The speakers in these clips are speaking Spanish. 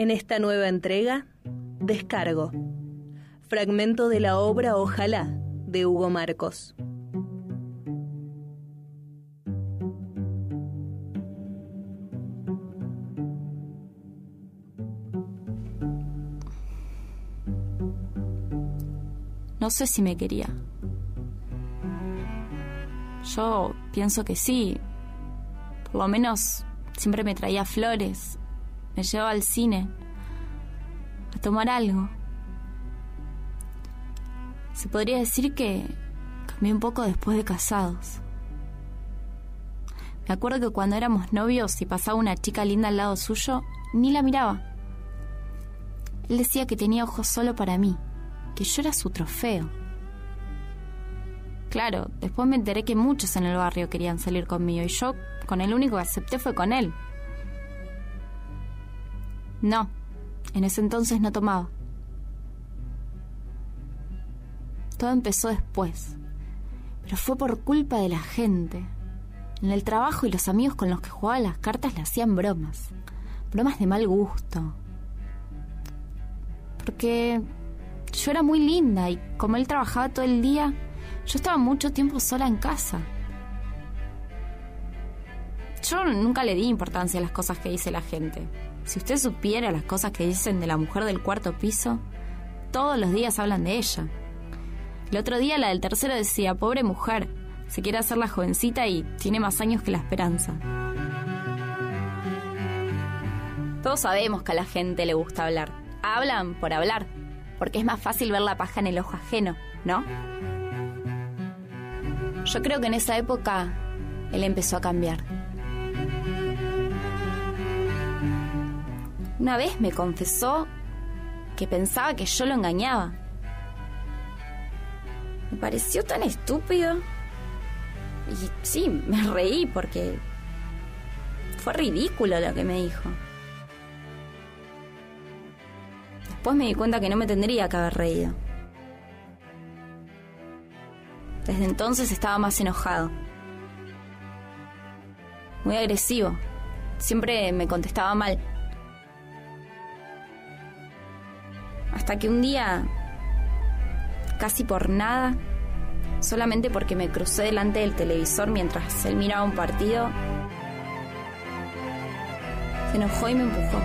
En esta nueva entrega, Descargo. Fragmento de la obra Ojalá de Hugo Marcos. No sé si me quería. Yo pienso que sí. Por lo menos siempre me traía flores, me llevaba al cine, a tomar algo. Se podría decir que cambié un poco después de casados. Me acuerdo que cuando éramos novios y pasaba una chica linda al lado suyo, ni la miraba. Él decía que tenía ojos solo para mí, que yo era su trofeo. Claro, después me enteré que muchos en el barrio querían salir conmigo y yo con el único que acepté fue con él. No, en ese entonces no tomaba. Todo empezó después, pero fue por culpa de la gente. En el trabajo y los amigos con los que jugaba las cartas le hacían bromas, bromas de mal gusto. Porque yo era muy linda y como él trabajaba todo el día, yo estaba mucho tiempo sola en casa. Yo nunca le di importancia a las cosas que dice la gente. Si usted supiera las cosas que dicen de la mujer del cuarto piso, todos los días hablan de ella. El otro día la del tercero decía, pobre mujer, se quiere hacer la jovencita y tiene más años que la esperanza. Todos sabemos que a la gente le gusta hablar. Hablan por hablar, porque es más fácil ver la paja en el ojo ajeno, ¿no? Yo creo que en esa época él empezó a cambiar. Una vez me confesó que pensaba que yo lo engañaba. Me pareció tan estúpido. Y sí, me reí porque fue ridículo lo que me dijo. Después me di cuenta que no me tendría que haber reído. Desde entonces estaba más enojado. Muy agresivo. Siempre me contestaba mal. Hasta que un día, casi por nada, solamente porque me crucé delante del televisor mientras él miraba un partido, se enojó y me empujó.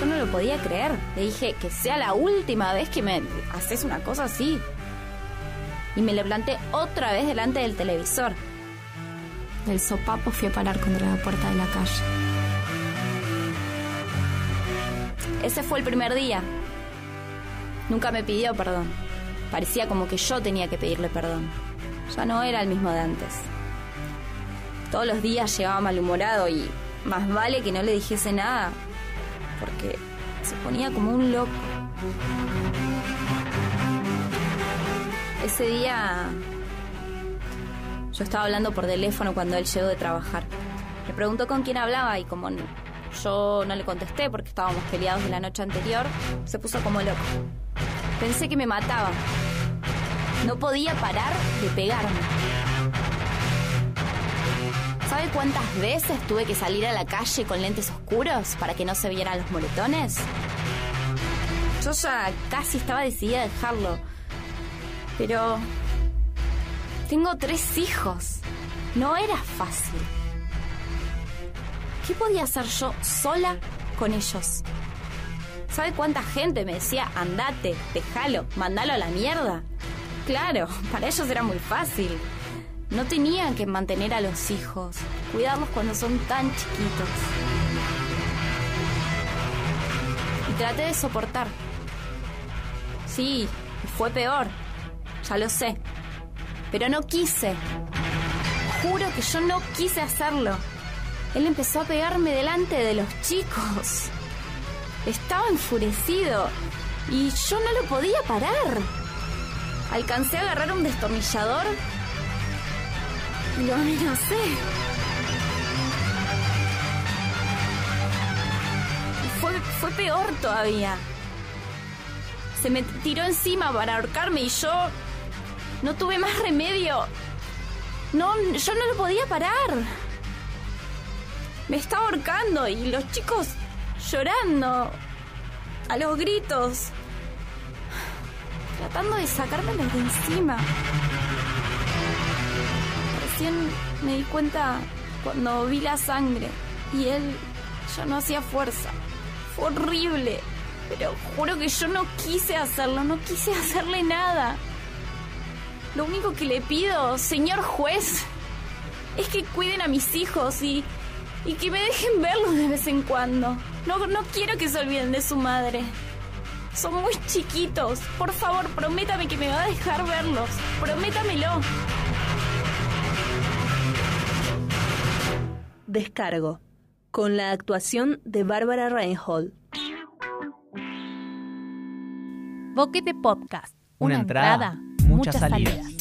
Yo no lo podía creer. Le dije que sea la última vez que me haces una cosa así. Y me le planté otra vez delante del televisor. Del sopapo fui a parar contra la puerta de la calle. Ese fue el primer día. Nunca me pidió perdón. Parecía como que yo tenía que pedirle perdón. Ya no era el mismo de antes. Todos los días llegaba malhumorado y más vale que no le dijese nada porque se ponía como un loco. Ese día yo estaba hablando por teléfono cuando él llegó de trabajar. Me preguntó con quién hablaba y como yo no le contesté porque estábamos peleados de la noche anterior, se puso como loco. Pensé que me mataba. No podía parar de pegarme. ¿Sabe cuántas veces tuve que salir a la calle con lentes oscuros para que no se vieran los moretones? Yo ya casi estaba decidida a dejarlo. Pero... Tengo tres hijos. No era fácil. ¿Qué podía hacer yo sola con ellos? ¿Sabe cuánta gente me decía, andate, déjalo, mandalo a la mierda? Claro, para ellos era muy fácil. No tenían que mantener a los hijos, cuidarlos cuando son tan chiquitos. Y traté de soportar. Sí, fue peor, ya lo sé. Pero no quise. Juro que yo no quise hacerlo. Él empezó a pegarme delante de los chicos. Estaba enfurecido y yo no lo podía parar. Alcancé a agarrar un destornillador lo amenacé. Fue, fue peor todavía. Se me tiró encima para ahorcarme y yo no tuve más remedio. No, yo no lo podía parar. Me está ahorcando y los chicos llorando a los gritos, tratando de sacármelos de encima. Recién me di cuenta cuando vi la sangre y él ya no hacía fuerza. Fue horrible, pero juro que yo no quise hacerlo, no quise hacerle nada. Lo único que le pido, señor juez, es que cuiden a mis hijos y, y que me dejen verlos de vez en cuando. No, no quiero que se olviden de su madre. Son muy chiquitos. Por favor, prométame que me va a dejar verlos. Prométamelo. Descargo, con la actuación de Bárbara Reinhold. Boquete Podcast. Una entrada, muchas salidas.